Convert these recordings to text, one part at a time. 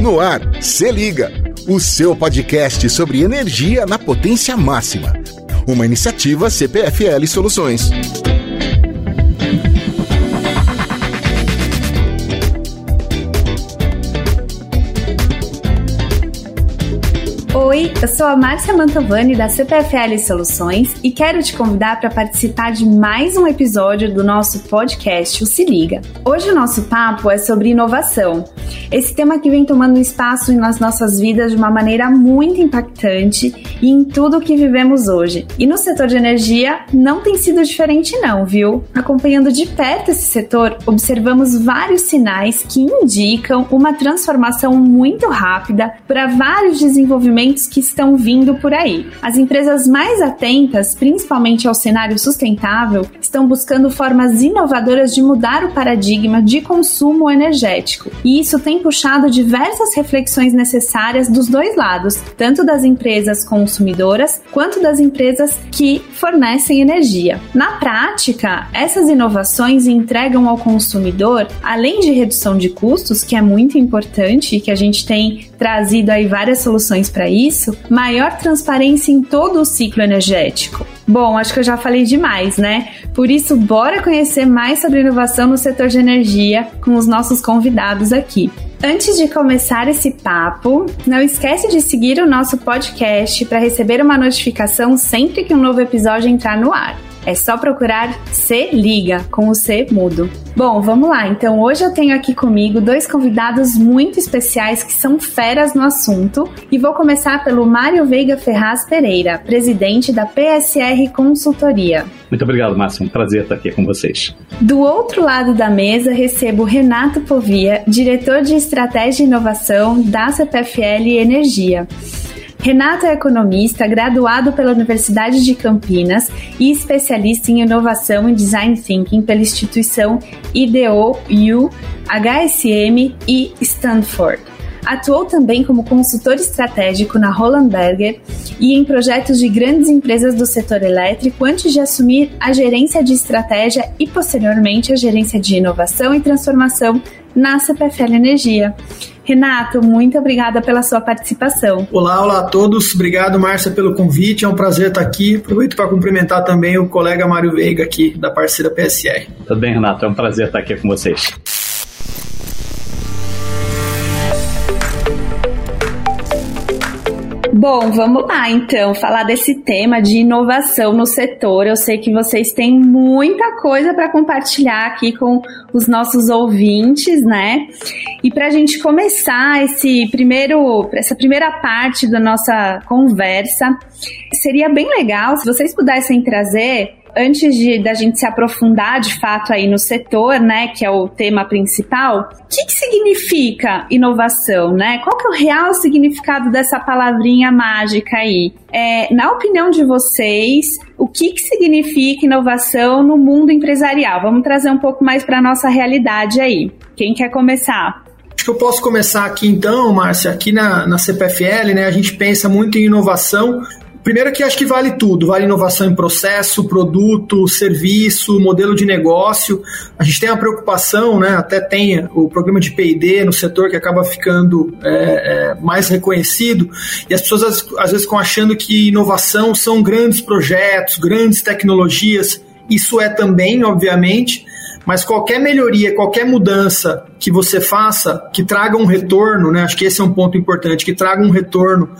No ar, se liga, o seu podcast sobre energia na potência máxima. Uma iniciativa CPFL Soluções. Eu sou a Márcia Mantovani da CPFL Soluções e quero te convidar para participar de mais um episódio do nosso podcast O Se Liga. Hoje o nosso papo é sobre inovação. Esse tema que vem tomando espaço nas nossas vidas de uma maneira muito impactante e em tudo o que vivemos hoje. E no setor de energia não tem sido diferente não, viu? Acompanhando de perto esse setor, observamos vários sinais que indicam uma transformação muito rápida para vários desenvolvimentos que estão vindo por aí. As empresas mais atentas, principalmente ao cenário sustentável, estão buscando formas inovadoras de mudar o paradigma de consumo energético. E isso tem puxado diversas reflexões necessárias dos dois lados, tanto das empresas consumidoras quanto das empresas que fornecem energia. Na prática, essas inovações entregam ao consumidor, além de redução de custos, que é muito importante e que a gente tem trazido aí várias soluções para isso, isso, maior transparência em todo o ciclo energético. Bom, acho que eu já falei demais, né? Por isso, bora conhecer mais sobre inovação no setor de energia com os nossos convidados aqui. Antes de começar esse papo, não esquece de seguir o nosso podcast para receber uma notificação sempre que um novo episódio entrar no ar. É só procurar Se Liga, com o C mudo. Bom, vamos lá. Então, hoje eu tenho aqui comigo dois convidados muito especiais que são feras no assunto. E vou começar pelo Mário Veiga Ferraz Pereira, presidente da PSR Consultoria. Muito obrigado, Márcio. Um prazer estar aqui com vocês. Do outro lado da mesa, recebo Renato Povia, diretor de Estratégia e Inovação da CPFL Energia. Renato é economista, graduado pela Universidade de Campinas e especialista em inovação e design thinking pela instituição IDEO-U, HSM e Stanford. Atuou também como consultor estratégico na Roland Berger e em projetos de grandes empresas do setor elétrico antes de assumir a gerência de estratégia e posteriormente a gerência de inovação e transformação na CPFL Energia. Renato, muito obrigada pela sua participação. Olá, olá a todos. Obrigado, Márcia, pelo convite. É um prazer estar aqui. Aproveito para cumprimentar também o colega Mário Veiga aqui, da parceira PSR. Tudo bem, Renato. É um prazer estar aqui com vocês. Bom, vamos lá então, falar desse tema de inovação no setor. Eu sei que vocês têm muita coisa para compartilhar aqui com os nossos ouvintes, né? E para a gente começar esse primeiro, essa primeira parte da nossa conversa, seria bem legal se vocês pudessem trazer antes de da gente se aprofundar de fato aí no setor, né, que é o tema principal, o que, que significa inovação, né? Qual que é o real significado dessa palavrinha mágica aí? É, na opinião de vocês, o que, que significa inovação no mundo empresarial? Vamos trazer um pouco mais para a nossa realidade aí. Quem quer começar? Acho que eu posso começar aqui então, Márcia. Aqui na, na CPFL, né, a gente pensa muito em inovação Primeiro que acho que vale tudo, vale inovação em processo, produto, serviço, modelo de negócio. A gente tem uma preocupação, né, até tem o programa de P&D no setor que acaba ficando é, é, mais reconhecido e as pessoas às, às vezes ficam achando que inovação são grandes projetos, grandes tecnologias. Isso é também, obviamente, mas qualquer melhoria, qualquer mudança que você faça, que traga um retorno, né? Acho que esse é um ponto importante, que traga um retorno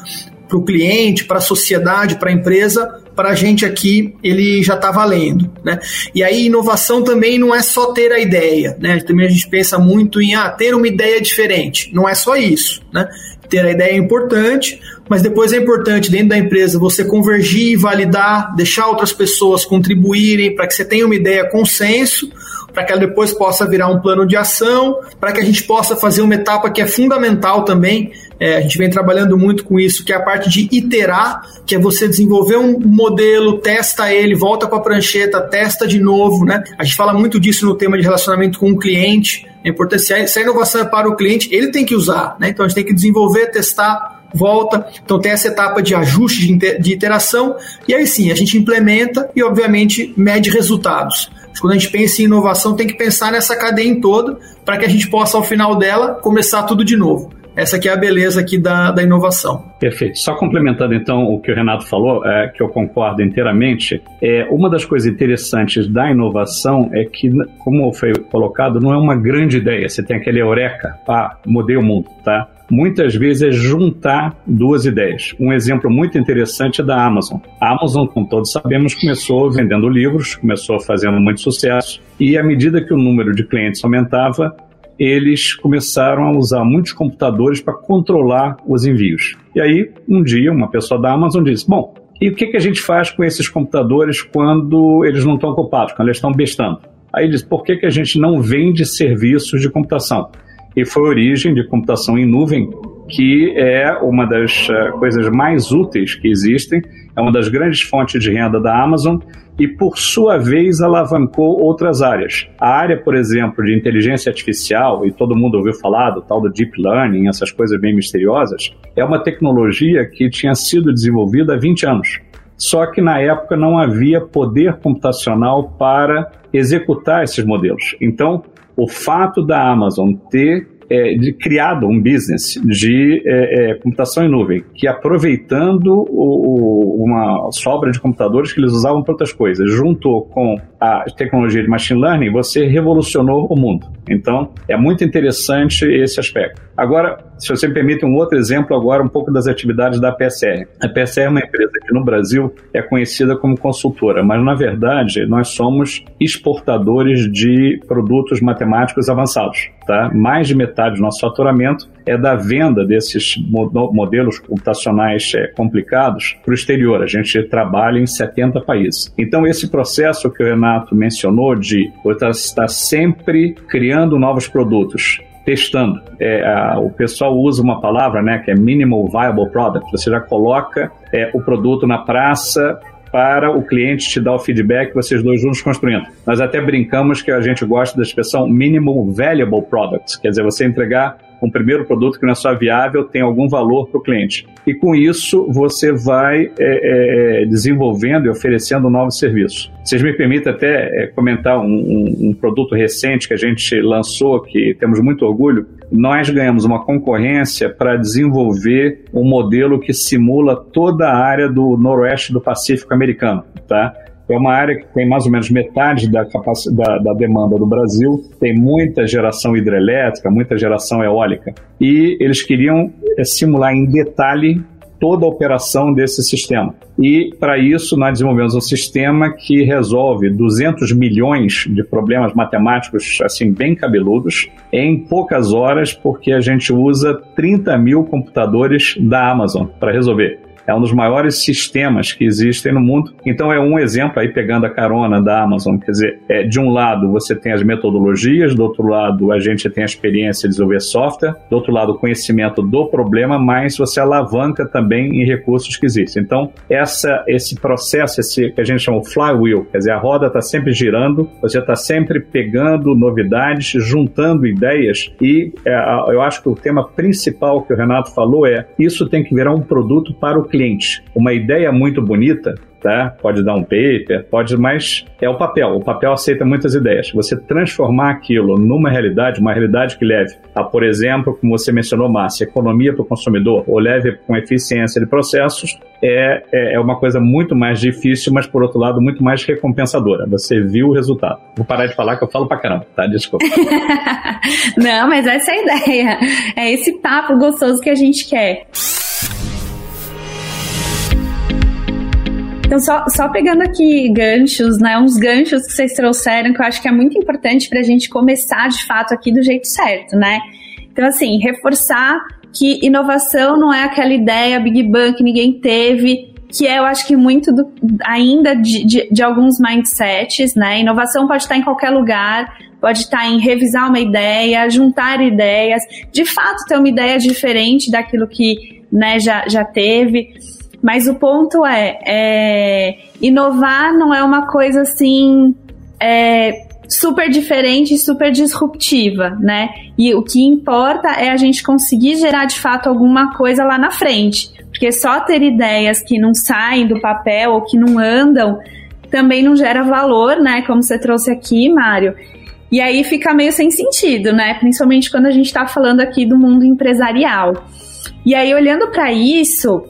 para o cliente, para a sociedade, para a empresa, para a gente aqui ele já está valendo. Né? E aí, inovação também não é só ter a ideia. Né? Também a gente pensa muito em ah, ter uma ideia diferente. Não é só isso. Né? Ter a ideia é importante, mas depois é importante dentro da empresa você convergir, validar, deixar outras pessoas contribuírem para que você tenha uma ideia consenso para que ela depois possa virar um plano de ação, para que a gente possa fazer uma etapa que é fundamental também. É, a gente vem trabalhando muito com isso, que é a parte de iterar, que é você desenvolver um modelo, testa ele, volta para a prancheta, testa de novo, né? A gente fala muito disso no tema de relacionamento com o cliente. É importante, se a inovação é para o cliente, ele tem que usar, né? Então a gente tem que desenvolver, testar, volta. Então tem essa etapa de ajuste, de interação, e aí sim, a gente implementa e, obviamente, mede resultados. Quando a gente pensa em inovação, tem que pensar nessa cadeia em toda para que a gente possa, ao final dela, começar tudo de novo. essa que é a beleza aqui da, da inovação. Perfeito. Só complementando então o que o Renato falou, é, que eu concordo inteiramente, é, uma das coisas interessantes da inovação é que, como foi colocado, não é uma grande ideia. Você tem aquele eureka, ah, mudei o mundo, tá? Muitas vezes é juntar duas ideias. Um exemplo muito interessante é da Amazon. A Amazon, como todos sabemos, começou vendendo livros, começou fazendo muito sucesso, e à medida que o número de clientes aumentava, eles começaram a usar muitos computadores para controlar os envios. E aí, um dia, uma pessoa da Amazon disse: Bom, e o que, que a gente faz com esses computadores quando eles não estão ocupados, quando eles estão bestando? Aí ele disse: Por que, que a gente não vende serviços de computação? E foi a origem de computação em nuvem, que é uma das uh, coisas mais úteis que existem, é uma das grandes fontes de renda da Amazon e, por sua vez, alavancou outras áreas. A área, por exemplo, de inteligência artificial, e todo mundo ouviu falar do tal do deep learning, essas coisas bem misteriosas, é uma tecnologia que tinha sido desenvolvida há 20 anos. Só que na época não havia poder computacional para executar esses modelos. Então, o fato da Amazon ter é, de, criado um business de é, é, computação em nuvem, que aproveitando o, o, uma sobra de computadores que eles usavam para outras coisas, juntou com a tecnologia de machine learning, você revolucionou o mundo. Então, é muito interessante esse aspecto. Agora, se você me permite um outro exemplo agora, um pouco das atividades da PSR. A PSR é uma empresa que no Brasil é conhecida como consultora, mas na verdade nós somos exportadores de produtos matemáticos avançados. Tá? Mais de metade do nosso faturamento é da venda desses modelos computacionais é, complicados para o exterior. A gente trabalha em 70 países. Então, esse processo que o Renato mencionou de estar sempre criando novos produtos, testando. É, a, o pessoal usa uma palavra né, que é Minimal Viable Product. Você já coloca é, o produto na praça para o cliente te dar o feedback, vocês dois juntos construindo. Nós até brincamos que a gente gosta da expressão Minimal Valuable Product, quer dizer, você entregar um primeiro produto que não é só viável, tem algum valor para o cliente. E com isso você vai é, é, desenvolvendo e oferecendo novos serviços. Vocês me permitem até é, comentar um, um, um produto recente que a gente lançou, que temos muito orgulho. Nós ganhamos uma concorrência para desenvolver um modelo que simula toda a área do noroeste do Pacífico americano, tá? É uma área que tem mais ou menos metade da, da, da demanda do Brasil, tem muita geração hidrelétrica, muita geração eólica. E eles queriam é, simular em detalhe toda a operação desse sistema. E, para isso, nós desenvolvemos um sistema que resolve 200 milhões de problemas matemáticos, assim, bem cabeludos, em poucas horas, porque a gente usa 30 mil computadores da Amazon para resolver é um dos maiores sistemas que existem no mundo. Então é um exemplo aí pegando a carona da Amazon, quer dizer, é, de um lado você tem as metodologias, do outro lado a gente tem a experiência de desenvolver software, do outro lado o conhecimento do problema, mas você alavanca também em recursos que existem. Então essa, esse processo, esse que a gente chama de flywheel, quer dizer, a roda está sempre girando, você está sempre pegando novidades, juntando ideias e é, eu acho que o tema principal que o Renato falou é isso tem que virar um produto para o cliente cliente uma ideia muito bonita, tá? Pode dar um paper, pode, mas é o papel. O papel aceita muitas ideias. Você transformar aquilo numa realidade, uma realidade que leve a, por exemplo, como você mencionou, Márcia, economia para o consumidor, ou leve com eficiência de processos, é, é, é, uma coisa muito mais difícil, mas por outro lado, muito mais recompensadora. Você viu o resultado. Vou parar de falar que eu falo pra caramba, tá? Desculpa. Não, mas essa é a ideia. É esse papo gostoso que a gente quer. Então, só, só pegando aqui ganchos, né? Uns ganchos que vocês trouxeram, que eu acho que é muito importante para a gente começar de fato aqui do jeito certo, né? Então, assim, reforçar que inovação não é aquela ideia Big Bang que ninguém teve, que é, eu acho que muito do, ainda de, de, de, alguns mindsets, né? Inovação pode estar em qualquer lugar, pode estar em revisar uma ideia, juntar ideias, de fato ter uma ideia diferente daquilo que né, já, já teve. Mas o ponto é, é inovar não é uma coisa assim é, super diferente, super disruptiva, né? E o que importa é a gente conseguir gerar de fato alguma coisa lá na frente. Porque só ter ideias que não saem do papel ou que não andam também não gera valor, né? Como você trouxe aqui, Mário. E aí fica meio sem sentido, né? Principalmente quando a gente está falando aqui do mundo empresarial. E aí, olhando para isso,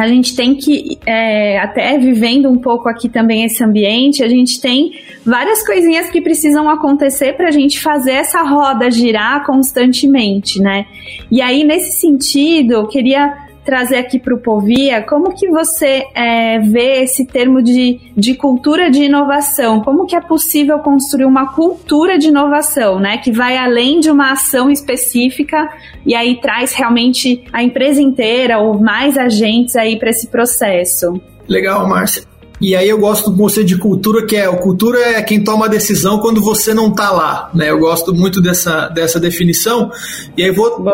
a gente tem que, é, até vivendo um pouco aqui também esse ambiente, a gente tem várias coisinhas que precisam acontecer para a gente fazer essa roda girar constantemente, né? E aí, nesse sentido, eu queria trazer aqui para o Povia, como que você é, vê esse termo de, de cultura de inovação? Como que é possível construir uma cultura de inovação, né? Que vai além de uma ação específica e aí traz realmente a empresa inteira ou mais agentes aí para esse processo. Legal, Márcia. E aí eu gosto do conceito de cultura, que é o cultura é quem toma a decisão quando você não está lá, né? Eu gosto muito dessa, dessa definição. E aí vou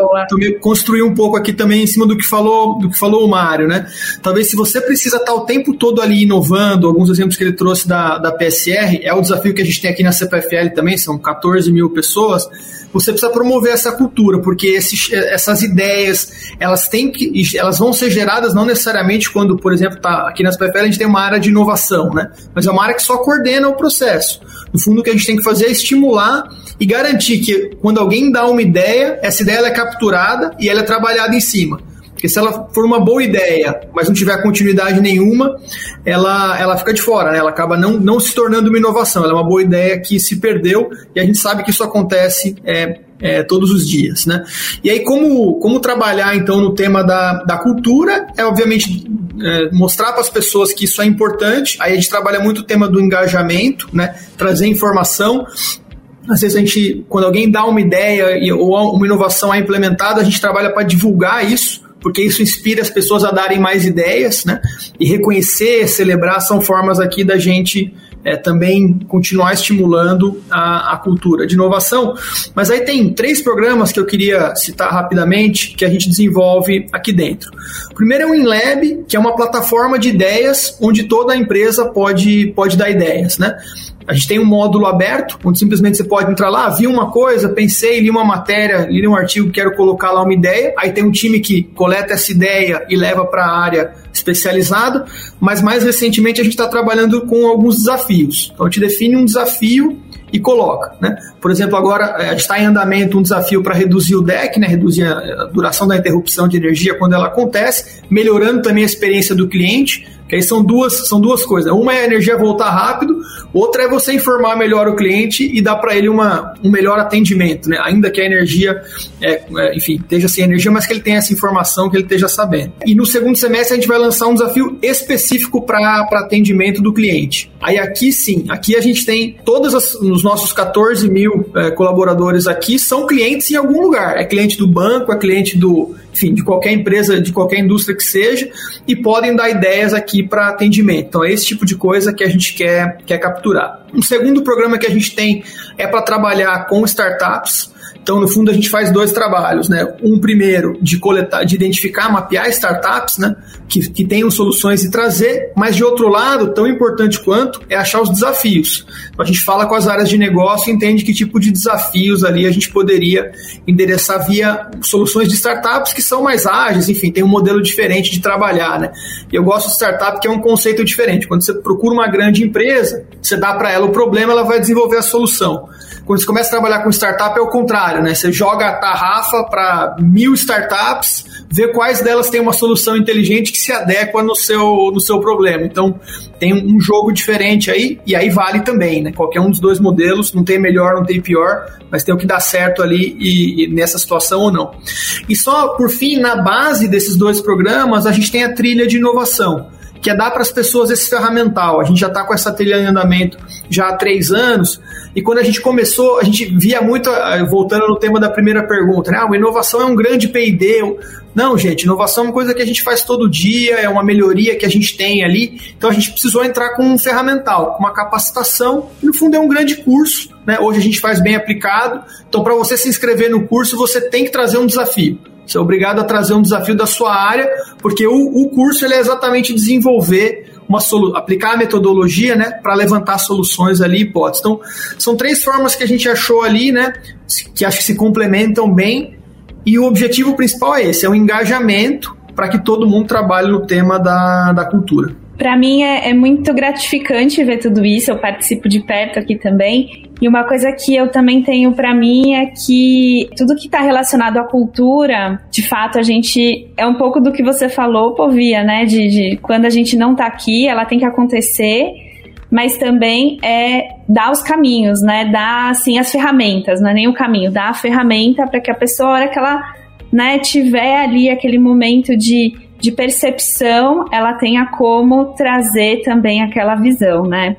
construir um pouco aqui também em cima do que falou do que falou o Mário, né? Talvez se você precisa estar tá o tempo todo ali inovando, alguns exemplos que ele trouxe da, da PSR, é o desafio que a gente tem aqui na CPFL também, são 14 mil pessoas você precisa promover essa cultura, porque esses, essas ideias, elas têm que, elas vão ser geradas não necessariamente quando, por exemplo, tá aqui nas PFL a gente tem uma área de inovação, né? Mas é uma área que só coordena o processo. No fundo, o que a gente tem que fazer é estimular e garantir que quando alguém dá uma ideia, essa ideia é capturada e ela é trabalhada em cima. Porque se ela for uma boa ideia, mas não tiver continuidade nenhuma, ela, ela fica de fora, né? ela acaba não, não se tornando uma inovação. Ela é uma boa ideia que se perdeu e a gente sabe que isso acontece é, é, todos os dias. Né? E aí, como, como trabalhar então no tema da, da cultura? É obviamente é, mostrar para as pessoas que isso é importante. Aí a gente trabalha muito o tema do engajamento, né? trazer informação às vezes a gente, quando alguém dá uma ideia ou uma inovação é implementada, a gente trabalha para divulgar isso porque isso inspira as pessoas a darem mais ideias, né? E reconhecer, celebrar são formas aqui da gente é, também continuar estimulando a, a, cultura de inovação. Mas aí tem três programas que eu queria citar rapidamente que a gente desenvolve aqui dentro. O primeiro é o InLab, que é uma plataforma de ideias onde toda a empresa pode, pode dar ideias, né? A gente tem um módulo aberto, onde simplesmente você pode entrar lá, vi uma coisa, pensei, li uma matéria, li um artigo, quero colocar lá uma ideia. Aí tem um time que coleta essa ideia e leva para a área especializada. Mas mais recentemente a gente está trabalhando com alguns desafios. Então a gente define um desafio e coloca. Né? Por exemplo, agora eh, está em andamento um desafio para reduzir o DEC, né? reduzir a duração da interrupção de energia quando ela acontece, melhorando também a experiência do cliente. Que aí são duas, são duas coisas. Uma é a energia voltar rápido, outra é você informar melhor o cliente e dar para ele uma, um melhor atendimento, né? Ainda que a energia, é, é, enfim, esteja sem energia, mas que ele tenha essa informação, que ele esteja sabendo. E no segundo semestre a gente vai lançar um desafio específico para atendimento do cliente. Aí aqui sim, aqui a gente tem todos os nossos 14 mil é, colaboradores aqui são clientes em algum lugar. É cliente do banco, é cliente do enfim, de qualquer empresa, de qualquer indústria que seja, e podem dar ideias aqui para atendimento. Então, é esse tipo de coisa que a gente quer, quer capturar. Um segundo programa que a gente tem é para trabalhar com startups. Então, no fundo, a gente faz dois trabalhos, né? Um primeiro de coletar, de identificar, mapear startups, né? Que, que tenham soluções e trazer, mas de outro lado, tão importante quanto, é achar os desafios. Então, a gente fala com as áreas de negócio e entende que tipo de desafios ali a gente poderia endereçar via soluções de startups que são mais ágeis, enfim, tem um modelo diferente de trabalhar, né? E eu gosto de startup que é um conceito diferente. Quando você procura uma grande empresa, você dá para ela o problema, ela vai desenvolver a solução. Quando você começa a trabalhar com startup é o contrário, né? Você joga a tarrafa para mil startups, vê quais delas têm uma solução inteligente que se adequa no seu, no seu problema. Então, tem um jogo diferente aí, e aí vale também, né? Qualquer um dos dois modelos, não tem melhor, não tem pior, mas tem o que dá certo ali e, e nessa situação ou não. E só, por fim, na base desses dois programas, a gente tem a trilha de inovação que é dar para as pessoas esse ferramental. A gente já está com essa trilha em andamento já há três anos, e quando a gente começou, a gente via muito, eh, voltando no tema da primeira pergunta, né? Ah, inovação é um grande P&D. Não, gente, inovação é uma coisa que a gente faz todo dia, é uma melhoria que a gente tem ali, então a gente precisou entrar com um ferramental, com uma capacitação, que no fundo é um grande curso, né? Hoje a gente faz bem aplicado, então para você se inscrever no curso, você tem que trazer um desafio. Você é obrigado a trazer um desafio da sua área, porque o, o curso ele é exatamente desenvolver uma solu aplicar a metodologia, né, para levantar soluções ali, hipóteses. Então, são três formas que a gente achou ali, né, que acho que se complementam bem. E o objetivo principal é esse, é o engajamento para que todo mundo trabalhe no tema da, da cultura. Para mim é, é, muito gratificante ver tudo isso. Eu participo de perto aqui também E uma coisa que eu também tenho para mim é que tudo que está relacionado à cultura, de fato, a gente é um pouco do que você falou, Povia, né? De, de quando a gente não está aqui, ela tem que acontecer, mas também é dar os caminhos, né? Dar assim as ferramentas, não é nem o caminho, dar a ferramenta para que a pessoa, a hora que ela né, tiver ali aquele momento de, de percepção, ela tenha como trazer também aquela visão, né?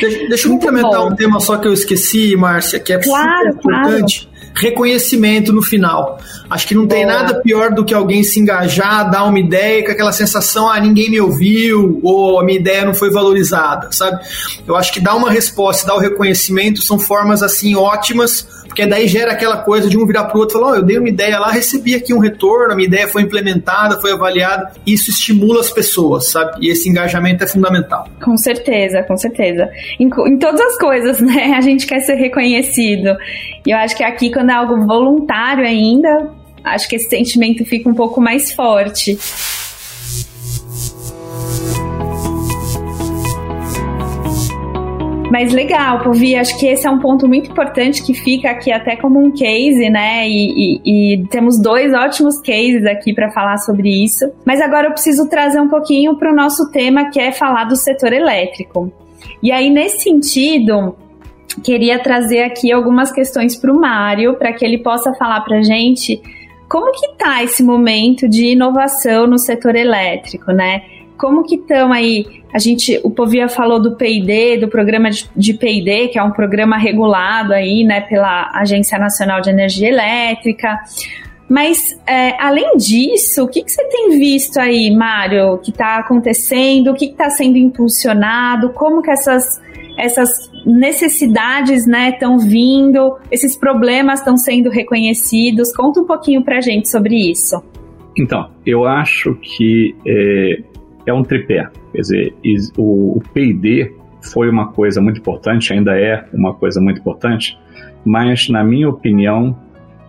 Deixa, deixa eu complementar um tema só que eu esqueci, Márcia, que é claro, super importante. Claro reconhecimento no final. Acho que não tem Boa. nada pior do que alguém se engajar, dar uma ideia com aquela sensação, ah, ninguém me ouviu, ou a minha ideia não foi valorizada, sabe? Eu acho que dar uma resposta, dar o reconhecimento são formas assim ótimas porque daí gera aquela coisa de um virar para o outro e falar: oh, eu dei uma ideia lá, recebi aqui um retorno, a minha ideia foi implementada, foi avaliada. Isso estimula as pessoas, sabe? E esse engajamento é fundamental. Com certeza, com certeza. Em, em todas as coisas, né? A gente quer ser reconhecido. E eu acho que aqui, quando é algo voluntário ainda, acho que esse sentimento fica um pouco mais forte. Mas legal, Povi, acho que esse é um ponto muito importante que fica aqui até como um case, né? E, e, e temos dois ótimos cases aqui para falar sobre isso. Mas agora eu preciso trazer um pouquinho para o nosso tema, que é falar do setor elétrico. E aí, nesse sentido, queria trazer aqui algumas questões para o Mário, para que ele possa falar para gente como que tá esse momento de inovação no setor elétrico, né? Como que estão aí? A gente, o Povia falou do P&D, do programa de P&D, que é um programa regulado aí, né, pela Agência Nacional de Energia Elétrica. Mas, é, além disso, o que, que, você tem visto aí, Mário, que está acontecendo? O que está sendo impulsionado? Como que essas, essas necessidades estão né, vindo? Esses problemas estão sendo reconhecidos? Conta um pouquinho para gente sobre isso. Então, eu acho que é, é um tripé. Quer dizer, o, o PD foi uma coisa muito importante, ainda é uma coisa muito importante, mas, na minha opinião,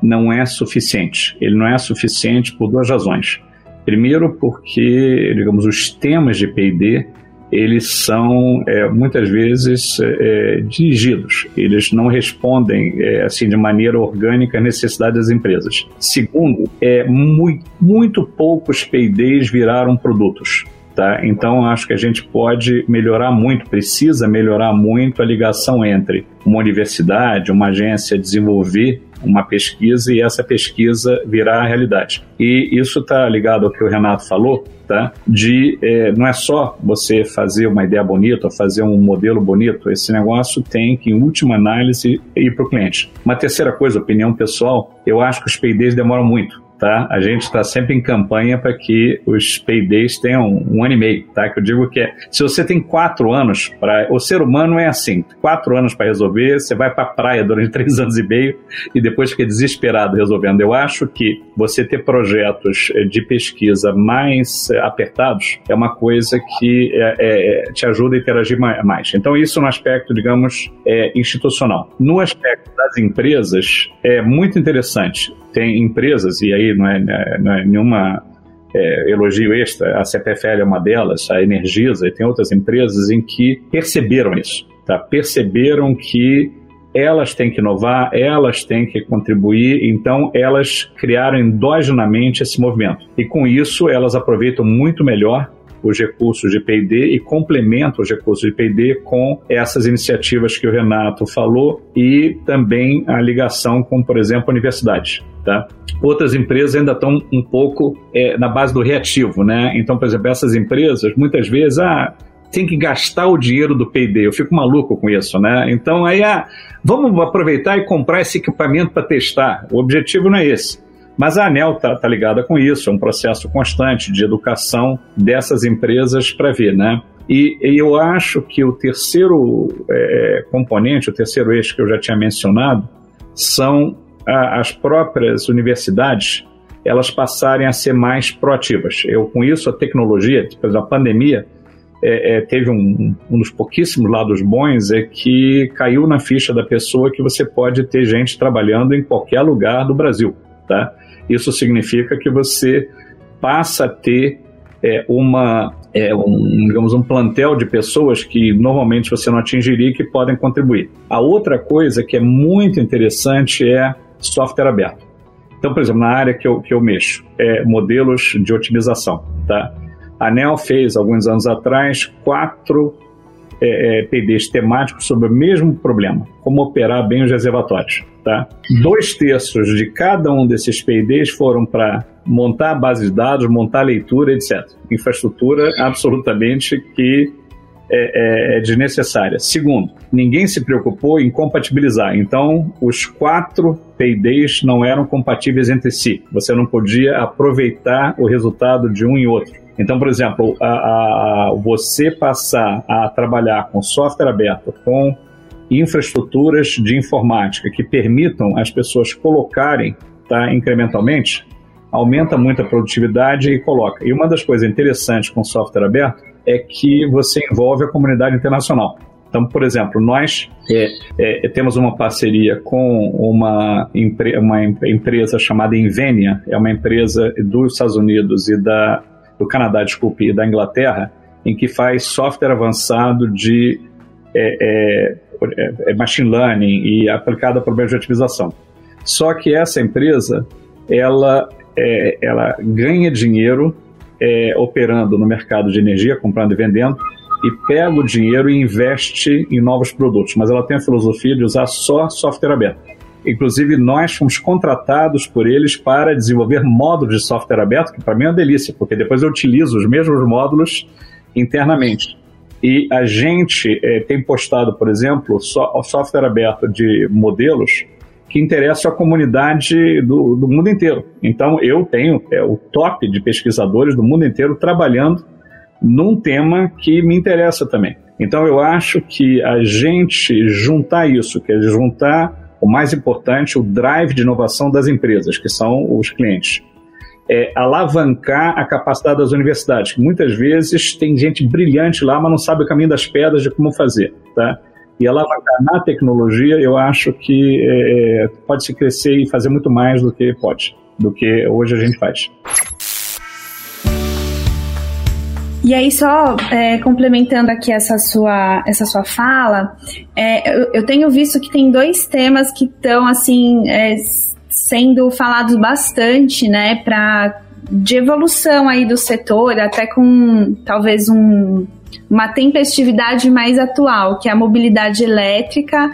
não é suficiente. Ele não é suficiente por duas razões. Primeiro, porque, digamos, os temas de PD eles são é, muitas vezes é, dirigidos, eles não respondem é, assim de maneira orgânica às necessidades das empresas. Segundo, é, muito, muito poucos PIDs viraram produtos. Tá? Então, acho que a gente pode melhorar muito, precisa melhorar muito a ligação entre uma universidade, uma agência desenvolver uma pesquisa e essa pesquisa virar realidade. E isso está ligado ao que o Renato falou, tá? De é, não é só você fazer uma ideia bonita, fazer um modelo bonito. Esse negócio tem que, em última análise, ir para o cliente. Uma terceira coisa, opinião pessoal, eu acho que os P&Ds demoram muito tá? A gente está sempre em campanha para que os paydays tenham um ano e meio, tá? Que eu digo que é, se você tem quatro anos para, o ser humano é assim, quatro anos para resolver, você vai para a praia durante três anos e meio e depois fica desesperado resolvendo. Eu acho que você ter projetos eh, de pesquisa mais eh, apertados é uma coisa que é, é, te ajuda a interagir mais. Então isso no aspecto, digamos, institucional. No aspecto das empresas é muito interessante tem empresas, e aí não é, é, não é nenhuma é, elogio extra, a CPFL é uma delas, a Energisa, e tem outras empresas em que perceberam isso, tá? perceberam que elas têm que inovar, elas têm que contribuir, então elas criaram endogenamente esse movimento. E com isso, elas aproveitam muito melhor os recursos de P&D e complementa os recursos de P&D com essas iniciativas que o Renato falou e também a ligação com, por exemplo, universidades. Tá? Outras empresas ainda estão um pouco é, na base do reativo, né? Então, por exemplo, essas empresas muitas vezes ah, tem que gastar o dinheiro do P&D. Eu fico maluco com isso, né? Então aí ah, vamos aproveitar e comprar esse equipamento para testar. O objetivo não é esse. Mas a ANEL está tá ligada com isso, é um processo constante de educação dessas empresas para ver, né? E, e, eu acho que o terceiro é, componente, o terceiro eixo que eu já tinha mencionado, são a, as próprias universidades elas passarem a ser mais proativas. Eu, com isso, a tecnologia, depois da pandemia, é, é, teve um, um, dos pouquíssimos lados bons é que caiu na ficha da pessoa que você pode ter gente trabalhando em qualquer lugar do Brasil, tá? Isso significa que você passa a ter é, uma, é, um, digamos, um plantel de pessoas que normalmente você não atingiria e que podem contribuir. A outra coisa que é muito interessante é software aberto. Então, por exemplo, na área que eu, que eu mexo, é modelos de otimização. Tá? A ANEL fez, alguns anos atrás, quatro é, é, PDs temáticos sobre o mesmo problema, como operar bem os reservatórios. Tá? Dois terços de cada um desses PDs foram para montar a base de dados, montar a leitura, etc. Infraestrutura absolutamente que é, é, é desnecessária. Segundo, ninguém se preocupou em compatibilizar. Então, os quatro PDs não eram compatíveis entre si. Você não podia aproveitar o resultado de um e outro. Então, por exemplo, a, a, você passar a trabalhar com software aberto, com infraestruturas de informática que permitam as pessoas colocarem tá, incrementalmente, aumenta muito a produtividade e coloca. E uma das coisas interessantes com software aberto é que você envolve a comunidade internacional. Então, por exemplo, nós é, é, temos uma parceria com uma, uma empresa chamada Invenia, é uma empresa dos Estados Unidos e da, do Canadá, desculpe, e da Inglaterra, em que faz software avançado de é, é, é machine learning e aplicado a problemas de otimização. Só que essa empresa, ela, é, ela ganha dinheiro é, operando no mercado de energia, comprando e vendendo, e pega o dinheiro e investe em novos produtos. Mas ela tem a filosofia de usar só software aberto. Inclusive, nós fomos contratados por eles para desenvolver módulos de software aberto, que para mim é uma delícia, porque depois eu utilizo os mesmos módulos internamente. E a gente é, tem postado, por exemplo, so, software aberto de modelos que interessam a comunidade do, do mundo inteiro. Então, eu tenho é, o top de pesquisadores do mundo inteiro trabalhando num tema que me interessa também. Então, eu acho que a gente juntar isso, que é juntar o mais importante, o drive de inovação das empresas, que são os clientes. É, alavancar a capacidade das universidades, que muitas vezes tem gente brilhante lá, mas não sabe o caminho das pedras de como fazer. Tá? E alavancar na tecnologia, eu acho que é, é pode se crescer e fazer muito mais do que pode, do que hoje a gente faz. E aí, só é, complementando aqui essa sua, essa sua fala, é, eu, eu, tenho visto que tem dois temas que estão, assim, é, sendo falados bastante, né, para de evolução aí do setor, até com talvez um, uma tempestividade mais atual, que é a mobilidade elétrica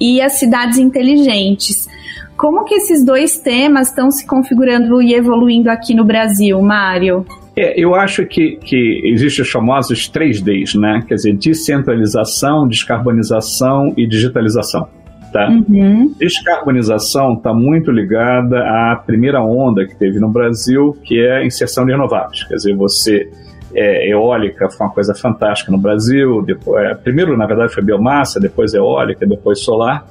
e as cidades inteligentes. Como que esses dois temas estão se configurando e evoluindo aqui no Brasil, Mário? É, eu acho que, que existem os famosos 3Ds, né? Quer dizer, descentralização, descarbonização e digitalização. Tá? Uhum. Descarbonização está muito ligada à primeira onda que teve no Brasil, que é a inserção de renováveis. Quer dizer, você é, eólica foi uma coisa fantástica no Brasil. Depois, é, primeiro, na verdade, foi biomassa, depois eólica, depois solar.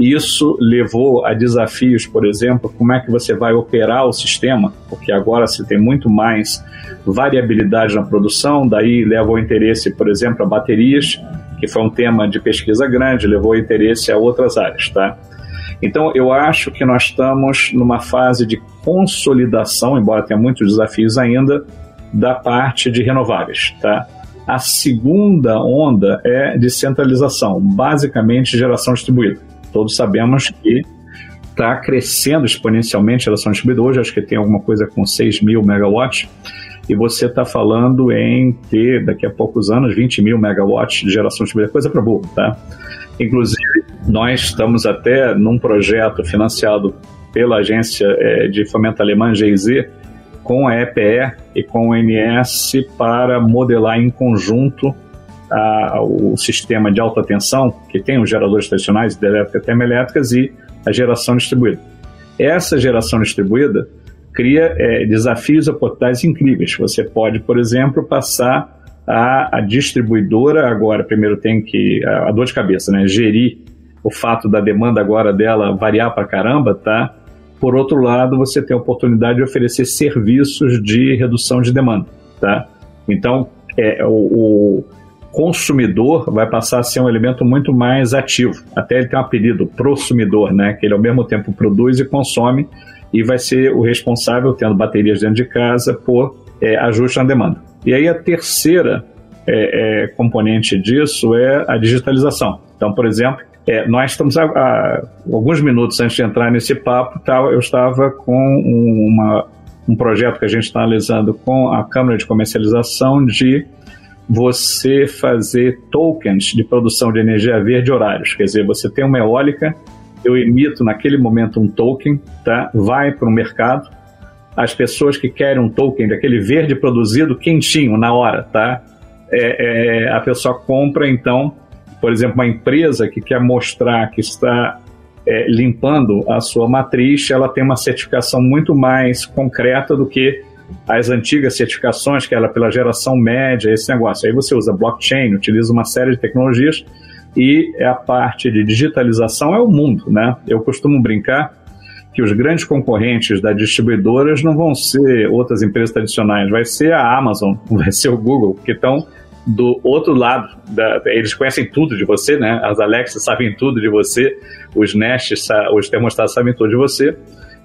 Isso levou a desafios, por exemplo, como é que você vai operar o sistema, porque agora se tem muito mais variabilidade na produção, daí leva o interesse, por exemplo, a baterias, que foi um tema de pesquisa grande, levou interesse a outras áreas, tá? Então, eu acho que nós estamos numa fase de consolidação, embora tenha muitos desafios ainda, da parte de renováveis, tá? A segunda onda é de centralização, basicamente geração distribuída. Todos sabemos que está crescendo exponencialmente a geração distribuída. Hoje acho que tem alguma coisa com 6 mil megawatts e você está falando em ter, daqui a poucos anos, 20 mil megawatts de geração distribuída, coisa para burro, tá? Inclusive, nós estamos até num projeto financiado pela agência é, de fomento alemã GIZ, com a EPE e com o MS para modelar em conjunto a, o sistema de alta tensão, que tem os geradores tradicionais, hidrelétricas e termoelétricas, e a geração distribuída. Essa geração distribuída cria é, desafios e oportunidades incríveis. Você pode, por exemplo, passar a, a distribuidora agora, primeiro tem que, a, a, dor de cabeça, né, gerir o fato da demanda agora dela variar para caramba, tá? Por outro lado, você tem a oportunidade de oferecer serviços de redução de demanda, tá? Então, é, o, o consumidor vai passar a ser um elemento muito mais ativo. Até ele tem um apelido, prosumidor, né? Que ele ao mesmo tempo produz e consome e vai ser o responsável, tendo baterias dentro de casa, por é, ajuste na demanda. E aí a terceira é, é, componente disso é a digitalização. Então, por exemplo, é, nós estamos a, a, alguns minutos antes de entrar nesse papo, tá, eu estava com uma, um projeto que a gente está analisando com a Câmara de Comercialização de você fazer tokens de produção de energia verde horários. Quer dizer, você tem uma eólica, eu emito naquele momento um token, tá? vai para o mercado, as pessoas que querem um token daquele verde produzido quentinho na hora, tá? É, é, a pessoa compra então por exemplo, uma empresa que quer mostrar que está é, limpando a sua matriz, ela tem uma certificação muito mais concreta do que as antigas certificações, que era pela geração média, esse negócio. Aí você usa blockchain, utiliza uma série de tecnologias e a parte de digitalização é o mundo, né? Eu costumo brincar que os grandes concorrentes das distribuidoras não vão ser outras empresas tradicionais, vai ser a Amazon, vai ser o Google, que estão do outro lado, da, eles conhecem tudo de você, né? As Alexas sabem tudo de você, os Nest, os termostatos sabem tudo de você,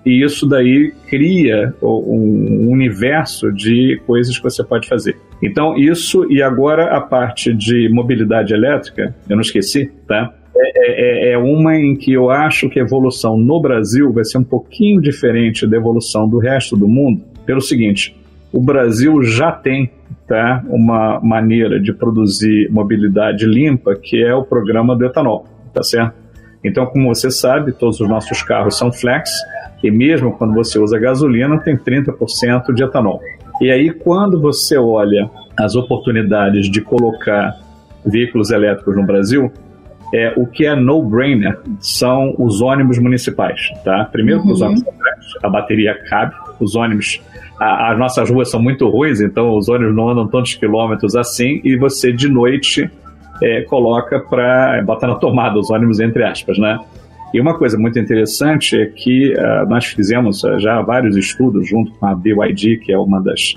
e isso daí cria um universo de coisas que você pode fazer. Então, isso, e agora a parte de mobilidade elétrica, eu não esqueci, tá? É, é, é uma em que eu acho que a evolução no Brasil vai ser um pouquinho diferente da evolução do resto do mundo, pelo seguinte: o Brasil já tem tá, uma maneira de produzir mobilidade limpa, que é o programa do etanol, tá certo? Então, como você sabe, todos os nossos carros são flex, e mesmo quando você usa gasolina, tem 30% de etanol. E aí, quando você olha as oportunidades de colocar veículos elétricos no Brasil, é, o que é no-brainer são os ônibus municipais. Tá? Primeiro, uhum. os ônibus a bateria cabe, os ônibus a, as nossas ruas são muito ruins, então os ônibus não andam tantos quilômetros assim, e você de noite é, coloca para botar na tomada os ônibus, entre aspas, né? E uma coisa muito interessante é que uh, nós fizemos uh, já vários estudos junto com a BYD, que é uma das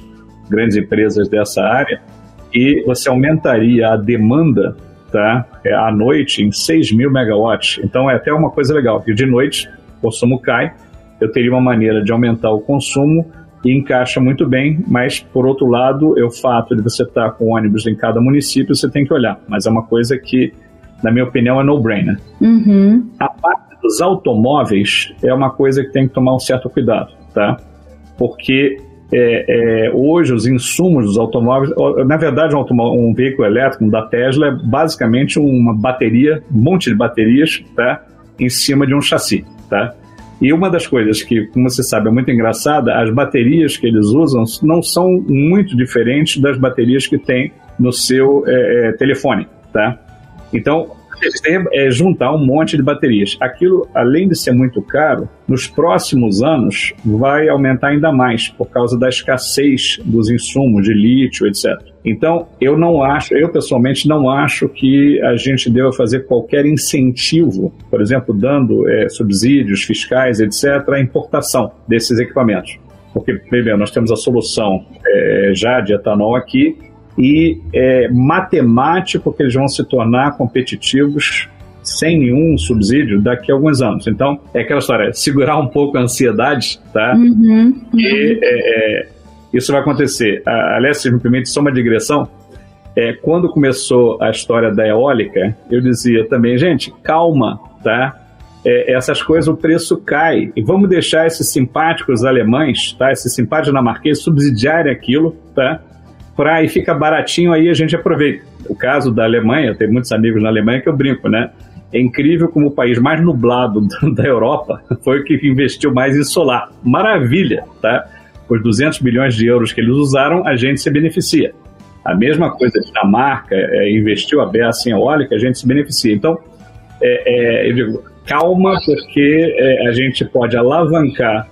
grandes empresas dessa área, e você aumentaria a demanda tá, é, à noite em 6 mil megawatts. Então é até uma coisa legal, que de noite o consumo cai, eu teria uma maneira de aumentar o consumo e encaixa muito bem, mas por outro lado, é o fato de você estar com ônibus em cada município, você tem que olhar. Mas é uma coisa que, na minha opinião, é no-brainer. Uhum. A parte dos automóveis é uma coisa que tem que tomar um certo cuidado, tá? Porque é, é, hoje os insumos dos automóveis, na verdade, um, um, veículo elétrico da Tesla é basicamente uma bateria, um monte de baterias, tá? Em cima de um chassi, tá? E uma das coisas que, como você sabe, é muito engraçada, as baterias que eles usam não são muito diferentes das baterias que tem no seu é, é telefone, tá? Então, é juntar um monte de baterias. Aquilo, além de ser muito caro, nos próximos anos vai aumentar ainda mais por causa da escassez dos insumos de lítio, etc. Então, eu não acho, eu pessoalmente não acho que a gente deva fazer qualquer incentivo, por exemplo, dando é, subsídios fiscais, etc., à importação desses equipamentos. Porque, primeiro, nós temos a solução é, já de etanol aqui, e é matemático que eles vão se tornar competitivos sem nenhum subsídio daqui a alguns anos. Então, é aquela história, segurar um pouco a ansiedade, tá? Uhum, uhum. E é, é, isso vai acontecer. Aliás, se me permite só uma digressão, é, quando começou a história da eólica, eu dizia também, gente, calma, tá? É, essas coisas, o preço cai. E vamos deixar esses simpáticos alemães, tá? Esses simpáticos dinamarqueses subsidiarem aquilo, tá? Comprar e fica baratinho, aí a gente aproveita. O caso da Alemanha, tenho muitos amigos na Alemanha que eu brinco, né? É incrível como o país mais nublado da Europa foi o que investiu mais em solar. Maravilha, tá? Os 200 bilhões de euros que eles usaram, a gente se beneficia. A mesma coisa, a Dinamarca é, investiu a beça em eólica, a gente se beneficia. Então, é, é, eu digo, calma, porque é, a gente pode alavancar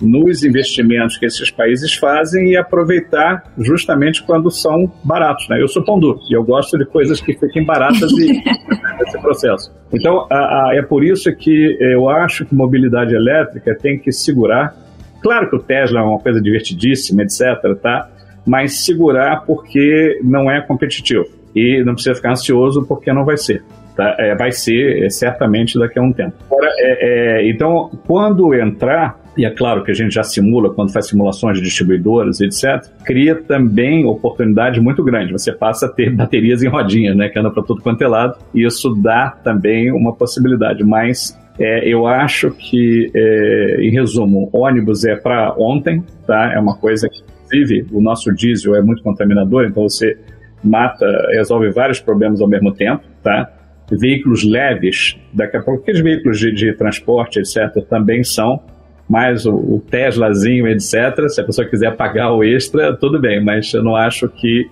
nos investimentos que esses países fazem e aproveitar justamente quando são baratos. Né? Eu sou pão duro e eu gosto de coisas que fiquem baratas e esse processo. Então, a, a, é por isso que eu acho que mobilidade elétrica tem que segurar. Claro que o Tesla é uma coisa divertidíssima, etc., tá? mas segurar porque não é competitivo. E não precisa ficar ansioso porque não vai ser. Tá? É, vai ser é, certamente daqui a um tempo. Agora, é, é, então, quando entrar, e é claro que a gente já simula quando faz simulações de distribuidores, etc., cria também oportunidades muito grandes. Você passa a ter baterias em rodinhas, né, que andam para tudo quanto é lado, e isso dá também uma possibilidade. Mas é, eu acho que, é, em resumo, ônibus é para ontem, tá? É uma coisa que, inclusive, o nosso diesel é muito contaminador, então você mata, resolve vários problemas ao mesmo tempo, tá? Veículos leves, daqui a pouco, aqueles veículos de, de transporte, etc., também são mais o, o Teslazinho, etc. Se a pessoa quiser pagar o extra, tudo bem, mas eu não acho que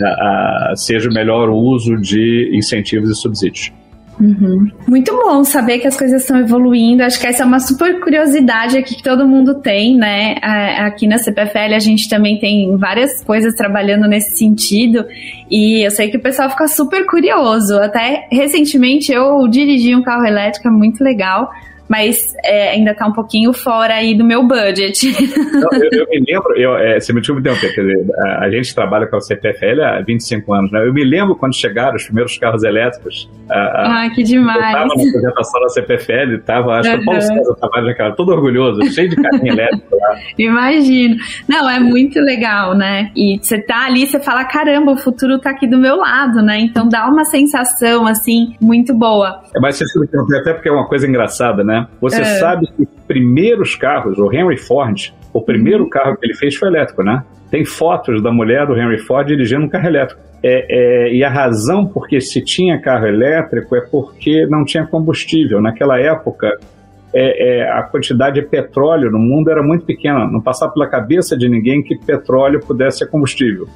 a, a, seja o melhor uso de incentivos e subsídios. Uhum. Muito bom saber que as coisas estão evoluindo. Acho que essa é uma super curiosidade aqui que todo mundo tem, né? Aqui na CPFL a gente também tem várias coisas trabalhando nesse sentido. E eu sei que o pessoal fica super curioso. Até recentemente eu dirigi um carro elétrico muito legal mas é, ainda está um pouquinho fora aí do meu budget. Não, eu, eu, me lembro, eu, é, você me desculpa interromper, quer dizer, a, a, gente trabalha com a CPFL há 25 anos, né? Eu me lembro quando chegaram os primeiros carros elétricos. ah, que demais. Eu estava na apresentação da CPFL, estava, acho que o Paulo César estava naquela, todo orgulhoso, cheio de carrinho elétrico lá. Imagino. Não, é muito legal, né? E você tá ali, você fala, caramba, o futuro tá aqui do meu lado, né? Então dá uma sensação, assim, muito boa. É, mas você até porque é uma coisa engraçada, né? Você é. sabe que os primeiros carros, o Henry Ford, o primeiro uhum. carro que ele fez foi elétrico, né? Tem fotos da mulher do Henry Ford dirigindo um carro elétrico. É, é, e a razão porque se tinha carro elétrico é porque não tinha combustível. Naquela época, é, é, a quantidade de petróleo no mundo era muito pequena. Não passava pela cabeça de ninguém que petróleo pudesse ser combustível.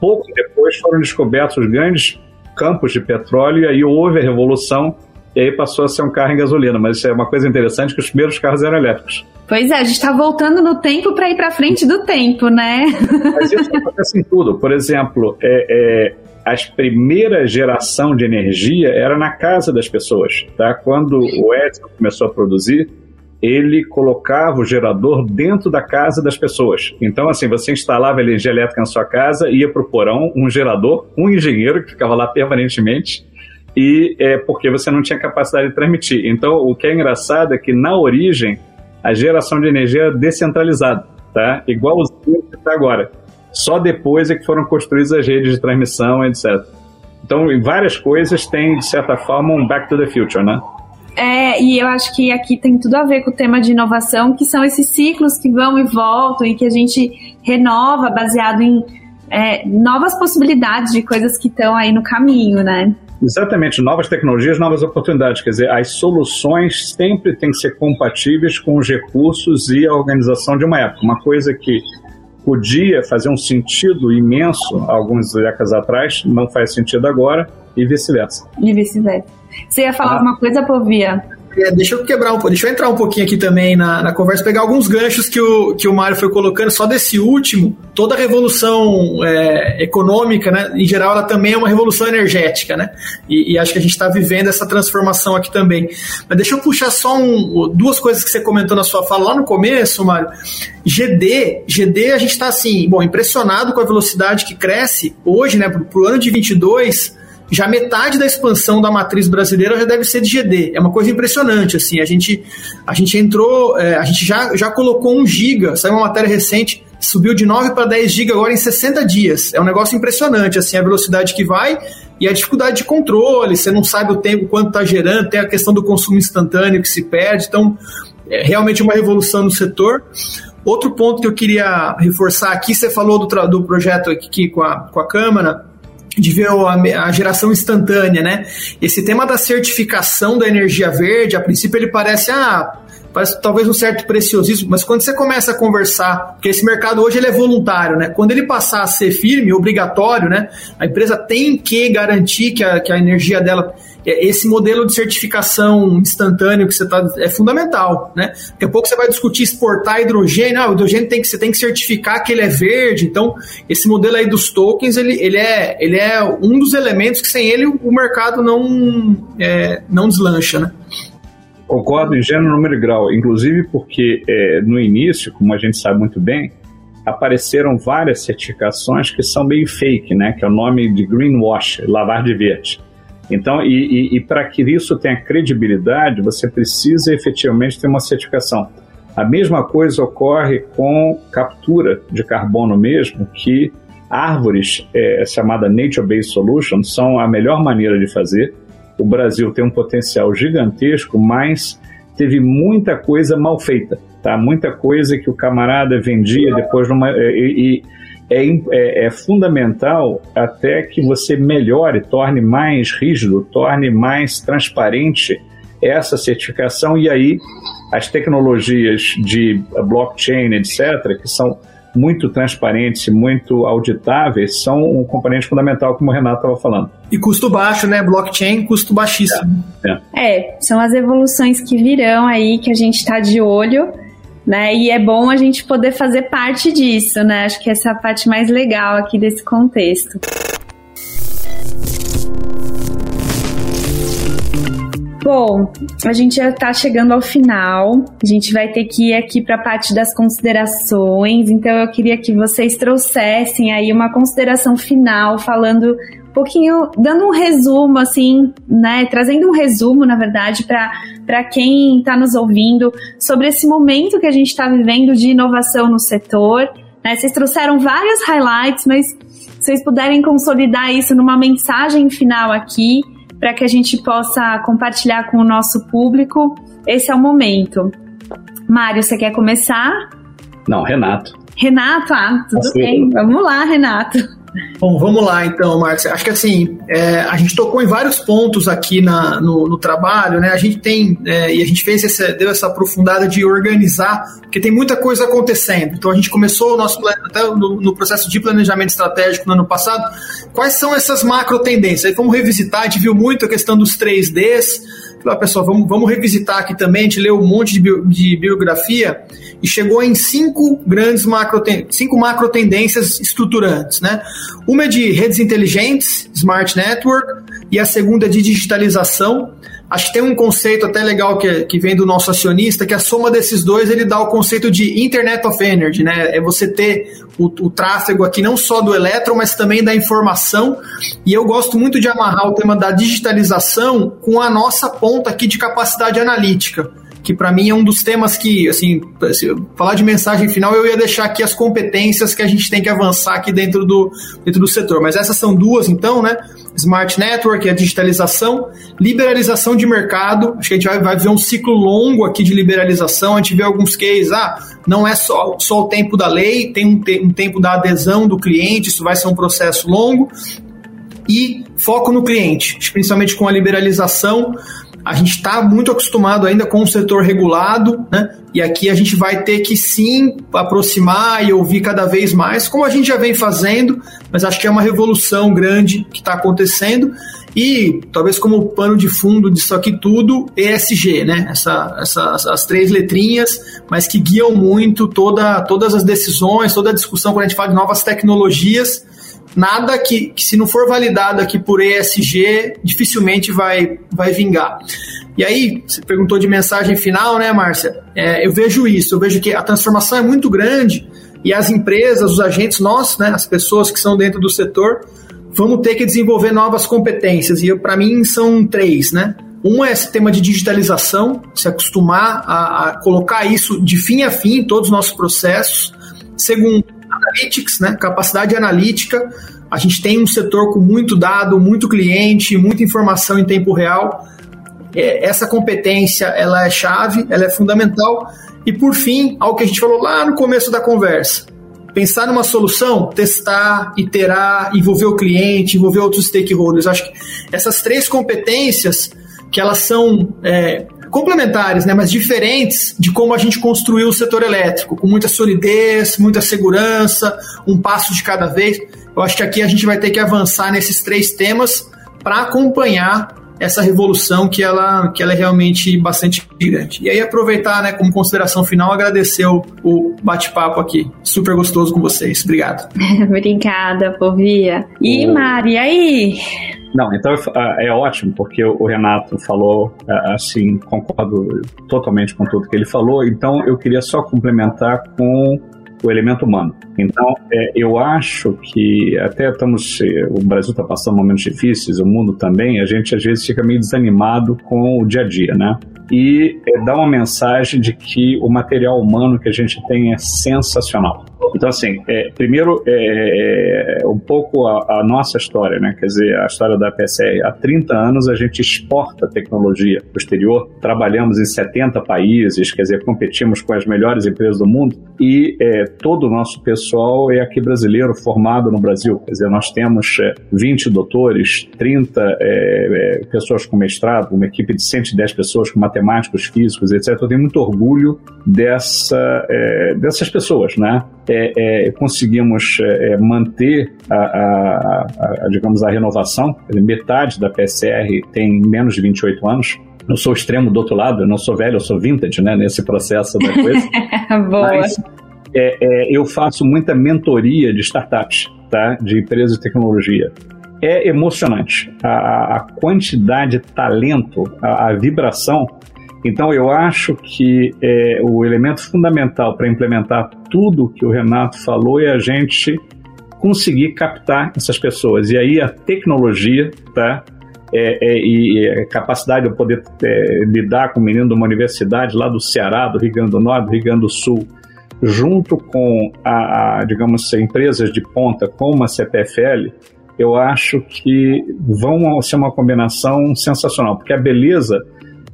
Pouco depois foram descobertos os grandes campos de petróleo e aí houve a revolução e aí passou a ser um carro em gasolina. Mas isso é uma coisa interessante que os primeiros carros eram elétricos. Pois é, a gente está voltando no tempo para ir para frente do tempo, né? Mas isso acontece em tudo. Por exemplo, é, é, as primeiras geração de energia era na casa das pessoas. Tá? Quando o Edison começou a produzir, ele colocava o gerador dentro da casa das pessoas. Então, assim, você instalava energia elétrica na sua casa, ia para o porão, um gerador, um engenheiro que ficava lá permanentemente, e é porque você não tinha capacidade de transmitir. Então, o que é engraçado é que na origem a geração de energia é descentralizada, tá? Igualzinho que está agora. Só depois é que foram construídas as redes de transmissão, etc. Então, em várias coisas tem de certa forma um back to the future, né? É, e eu acho que aqui tem tudo a ver com o tema de inovação, que são esses ciclos que vão e voltam e que a gente renova baseado em é, novas possibilidades de coisas que estão aí no caminho, né? Exatamente, novas tecnologias, novas oportunidades. Quer dizer, as soluções sempre têm que ser compatíveis com os recursos e a organização de uma época. Uma coisa que podia fazer um sentido imenso alguns décadas atrás, não faz sentido agora, e vice-versa. E vice-versa. Você ia falar ah. alguma coisa, Povia? É, deixa eu quebrar um pouco, deixa eu entrar um pouquinho aqui também na, na conversa, pegar alguns ganchos que o, que o Mário foi colocando, só desse último, toda a revolução é, econômica, né, em geral, ela também é uma revolução energética, né? E, e acho que a gente está vivendo essa transformação aqui também. Mas deixa eu puxar só um, duas coisas que você comentou na sua fala lá no começo, Mário. GD, GD a gente está assim, bom, impressionado com a velocidade que cresce hoje, né, para o ano de 22 já metade da expansão da matriz brasileira já deve ser de GD. É uma coisa impressionante, assim. A gente, a gente entrou, é, a gente já, já colocou um giga, saiu uma matéria recente, subiu de 9 para 10 GB agora em 60 dias. É um negócio impressionante, assim, a velocidade que vai e a dificuldade de controle, você não sabe o tempo, quanto está gerando, tem a questão do consumo instantâneo que se perde, então é realmente uma revolução no setor. Outro ponto que eu queria reforçar aqui, você falou do, do projeto aqui com a, com a Câmara, de ver a, geração instantânea, né? Esse tema da certificação da energia verde, a princípio ele parece, ah, parece talvez um certo preciosismo, mas quando você começa a conversar, porque esse mercado hoje ele é voluntário, né? Quando ele passar a ser firme, obrigatório, né? A empresa tem que garantir que a, que a energia dela é, esse modelo de certificação instantâneo que você está é fundamental, né? Daqui a pouco você vai discutir exportar hidrogênio, ah, o hidrogênio tem que você tem que certificar que ele é verde, então esse modelo aí dos tokens ele, ele, é, ele é um dos elementos que sem ele o mercado não é, não deslancha, né? Concordo em gênero, número e grau, inclusive porque é, no início, como a gente sabe muito bem, apareceram várias certificações que são meio fake, né? Que é o nome de greenwash, lavar de verde. Então, e, e, e para que isso tenha credibilidade, você precisa efetivamente ter uma certificação. A mesma coisa ocorre com captura de carbono mesmo, que árvores é, chamada Nature-Based Solutions são a melhor maneira de fazer. O Brasil tem um potencial gigantesco, mas teve muita coisa mal feita, tá? Muita coisa que o camarada vendia depois numa, é, e, e é, é, é, fundamental até que você melhore, torne mais rígido, torne mais transparente essa certificação e aí as tecnologias de blockchain, etc., que são muito transparentes, muito auditáveis, são um componente fundamental, como o Renato estava falando. E custo baixo, né? Blockchain, custo baixíssimo. É, é. é, são as evoluções que virão aí, que a gente está de olho né? E é bom a gente poder fazer parte disso, né? Acho que essa é a parte mais legal aqui desse contexto. Bom, a gente já está chegando ao final. A gente vai ter que ir aqui para a parte das considerações. Então eu queria que vocês trouxessem aí uma consideração final, falando um pouquinho, dando um resumo, assim, né? Trazendo um resumo, na verdade, para quem está nos ouvindo sobre esse momento que a gente está vivendo de inovação no setor. Né? Vocês trouxeram vários highlights, mas se vocês puderem consolidar isso numa mensagem final aqui, para que a gente possa compartilhar com o nosso público. Esse é o momento. Mário, você quer começar? Não, Renato. Renato, ah, tudo bem. Vamos lá, Renato. Bom, vamos lá então, Márcia. Acho que assim, é, a gente tocou em vários pontos aqui na, no, no trabalho, né? A gente tem, é, e a gente fez essa, deu essa aprofundada de organizar, porque tem muita coisa acontecendo. Então a gente começou o nosso até no, no processo de planejamento estratégico no ano passado. Quais são essas macro tendências? Aí vamos revisitar, a gente viu muito a questão dos 3Ds Falei, pessoal, vamos, vamos revisitar aqui também. A gente leu um monte de, bio, de biografia e chegou em cinco grandes macro, cinco macro tendências estruturantes. Né? Uma é de redes inteligentes, smart network, e a segunda é de digitalização. Acho que tem um conceito até legal que, que vem do nosso acionista, que a soma desses dois ele dá o conceito de Internet of Energy, né? É você ter o, o tráfego aqui não só do elétron, mas também da informação. E eu gosto muito de amarrar o tema da digitalização com a nossa ponta aqui de capacidade analítica que para mim é um dos temas que, assim, falar de mensagem final, eu ia deixar aqui as competências que a gente tem que avançar aqui dentro do, dentro do setor. Mas essas são duas, então, né? Smart Network, a digitalização, liberalização de mercado. Acho que a gente vai, vai ver um ciclo longo aqui de liberalização. A gente vê alguns cases, ah, não é só, só o tempo da lei, tem um, te, um tempo da adesão do cliente, isso vai ser um processo longo. E foco no cliente, principalmente com a liberalização a gente está muito acostumado ainda com o setor regulado, né? E aqui a gente vai ter que sim aproximar e ouvir cada vez mais, como a gente já vem fazendo, mas acho que é uma revolução grande que está acontecendo. E talvez como pano de fundo disso aqui tudo, ESG, né? Essa, essa, as três letrinhas, mas que guiam muito toda, todas as decisões, toda a discussão quando a gente fala de novas tecnologias nada que, que, se não for validado aqui por ESG, dificilmente vai, vai vingar. E aí, você perguntou de mensagem final, né, Márcia? É, eu vejo isso, eu vejo que a transformação é muito grande e as empresas, os agentes, nós, né, as pessoas que são dentro do setor, vamos ter que desenvolver novas competências. E para mim são três, né? Um é esse tema de digitalização, se acostumar a, a colocar isso de fim a fim em todos os nossos processos. Segundo, analytics, né? Capacidade analítica. A gente tem um setor com muito dado, muito cliente, muita informação em tempo real. É, essa competência ela é chave, ela é fundamental. E por fim, algo que a gente falou lá no começo da conversa, pensar numa solução, testar, iterar, envolver o cliente, envolver outros stakeholders. Acho que essas três competências que elas são é, complementares, né, mas diferentes de como a gente construiu o setor elétrico, com muita solidez, muita segurança, um passo de cada vez. Eu acho que aqui a gente vai ter que avançar nesses três temas para acompanhar essa revolução que ela, que ela é realmente bastante grande. E aí aproveitar, né, como consideração final, agradecer o, o bate-papo aqui. Super gostoso com vocês. Obrigado. Obrigada, Povia. E Mari, aí? Não, então é, é ótimo, porque o Renato falou é, assim, concordo totalmente com tudo que ele falou, então eu queria só complementar com o elemento humano. Então, é, eu acho que até estamos. O Brasil está passando momentos difíceis, o mundo também, a gente às vezes fica meio desanimado com o dia a dia, né? e é, dá uma mensagem de que o material humano que a gente tem é sensacional. Então, assim, é, primeiro, é, é, um pouco a, a, nossa história, né? Quer dizer, a história da PSR. Há 30 anos a gente exporta tecnologia para o exterior, trabalhamos em 70 países, quer dizer, competimos com as melhores empresas do mundo e é, todo o nosso pessoal é aqui brasileiro, formado no Brasil. Quer dizer, nós temos 20 é, doutores, 30 é, é, pessoas com mestrado, uma equipe de 110 pessoas com matemáticos, físicos, etc. Eu tenho muito orgulho dessa, dessas pessoas, né? É, é, conseguimos é, é, manter a, a, a, digamos, a renovação. Metade da PSR tem menos de 28 anos. Eu sou extremo do outro lado, eu não sou velho, eu sou vintage, né, nesse processo da coisa. Boa. Mas, é, eu faço muita mentoria de startups, tá, de empresas de tecnologia. É emocionante a, a quantidade de talento, a, a vibração então, eu acho que é, o elemento fundamental para implementar tudo que o Renato falou é a gente conseguir captar essas pessoas. E aí a tecnologia, tá? É, é, e a capacidade de poder é, lidar com um menino de uma universidade lá do Ceará, do Rio Grande do Norte, do Rio Grande do Sul, junto com, a, a digamos, empresas de ponta como a CPFL, eu acho que vão ser uma combinação sensacional, porque a beleza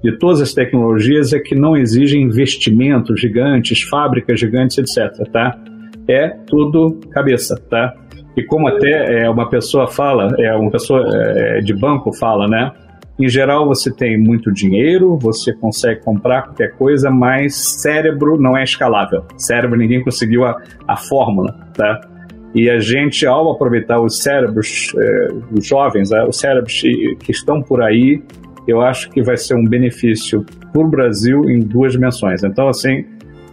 de todas as tecnologias é que não exigem investimentos gigantes, fábricas gigantes, etc. Tá? É tudo cabeça, tá? E como até é, uma pessoa fala, é uma pessoa é, de banco fala, né? Em geral, você tem muito dinheiro, você consegue comprar qualquer coisa, mas cérebro não é escalável. Cérebro, ninguém conseguiu a, a fórmula, tá? E a gente, ao aproveitar os cérebros, é, os jovens, é, os cérebros que estão por aí, eu acho que vai ser um benefício para o Brasil em duas dimensões. Então, assim,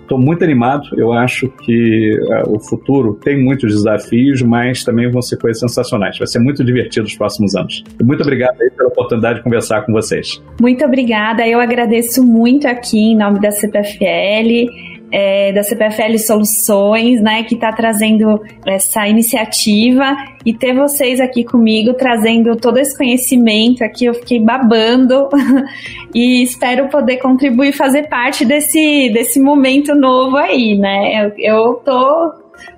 estou muito animado. Eu acho que uh, o futuro tem muitos desafios, mas também vão ser coisas sensacionais. Vai ser muito divertido os próximos anos. Muito obrigado pela oportunidade de conversar com vocês. Muito obrigada. Eu agradeço muito aqui em nome da CPFL é, da CPFL Soluções, né, que está trazendo essa iniciativa e ter vocês aqui comigo trazendo todo esse conhecimento aqui, eu fiquei babando e espero poder contribuir e fazer parte desse, desse momento novo aí, né? Eu, eu tô,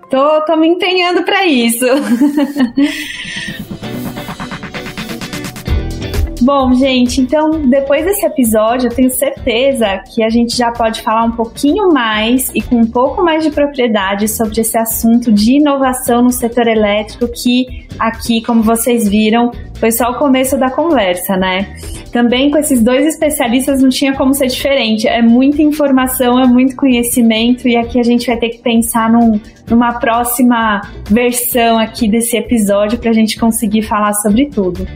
tô, tô me empenhando para isso. Bom, gente, então depois desse episódio, eu tenho certeza que a gente já pode falar um pouquinho mais e com um pouco mais de propriedade sobre esse assunto de inovação no setor elétrico, que aqui, como vocês viram, foi só o começo da conversa, né? Também com esses dois especialistas não tinha como ser diferente. É muita informação, é muito conhecimento, e aqui a gente vai ter que pensar num, numa próxima versão aqui desse episódio para a gente conseguir falar sobre tudo.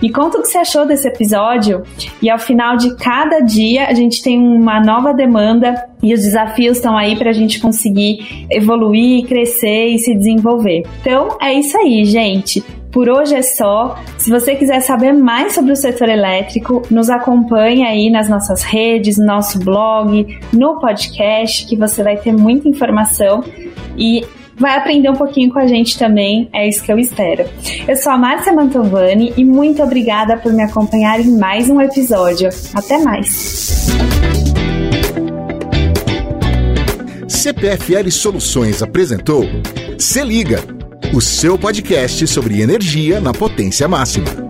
Me conta o que você achou desse episódio, e ao final de cada dia a gente tem uma nova demanda e os desafios estão aí para a gente conseguir evoluir, crescer e se desenvolver. Então é isso aí, gente. Por hoje é só. Se você quiser saber mais sobre o setor elétrico, nos acompanhe aí nas nossas redes, no nosso blog, no podcast, que você vai ter muita informação e vai aprender um pouquinho com a gente também, é isso que eu espero. Eu sou a Márcia Mantovani e muito obrigada por me acompanhar em mais um episódio. Até mais! CPFL Soluções apresentou Se Liga o seu podcast sobre energia na potência máxima.